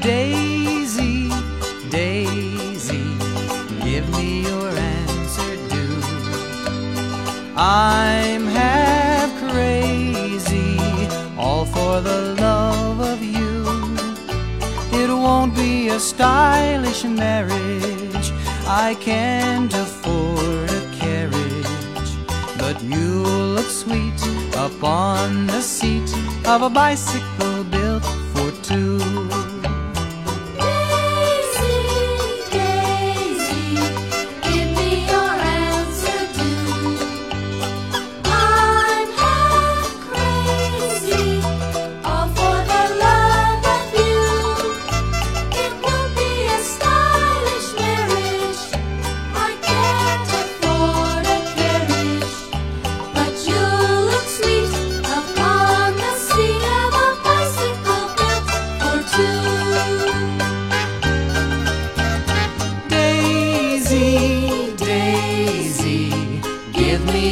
Daisy, Daisy, give me your answer do. I'm half crazy, all for the love of you. It won't be a stylish marriage, I can't afford a carriage, but you'll look sweet upon the seat of a bicycle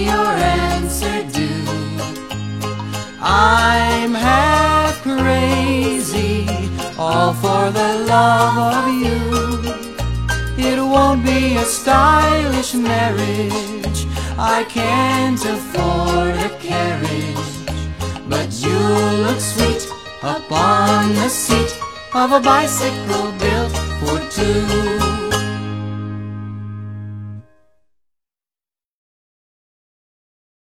your answer do. I'm half crazy, all for the love of you. It won't be a stylish marriage, I can't afford a carriage, but you look sweet upon the seat of a bicycle built for two.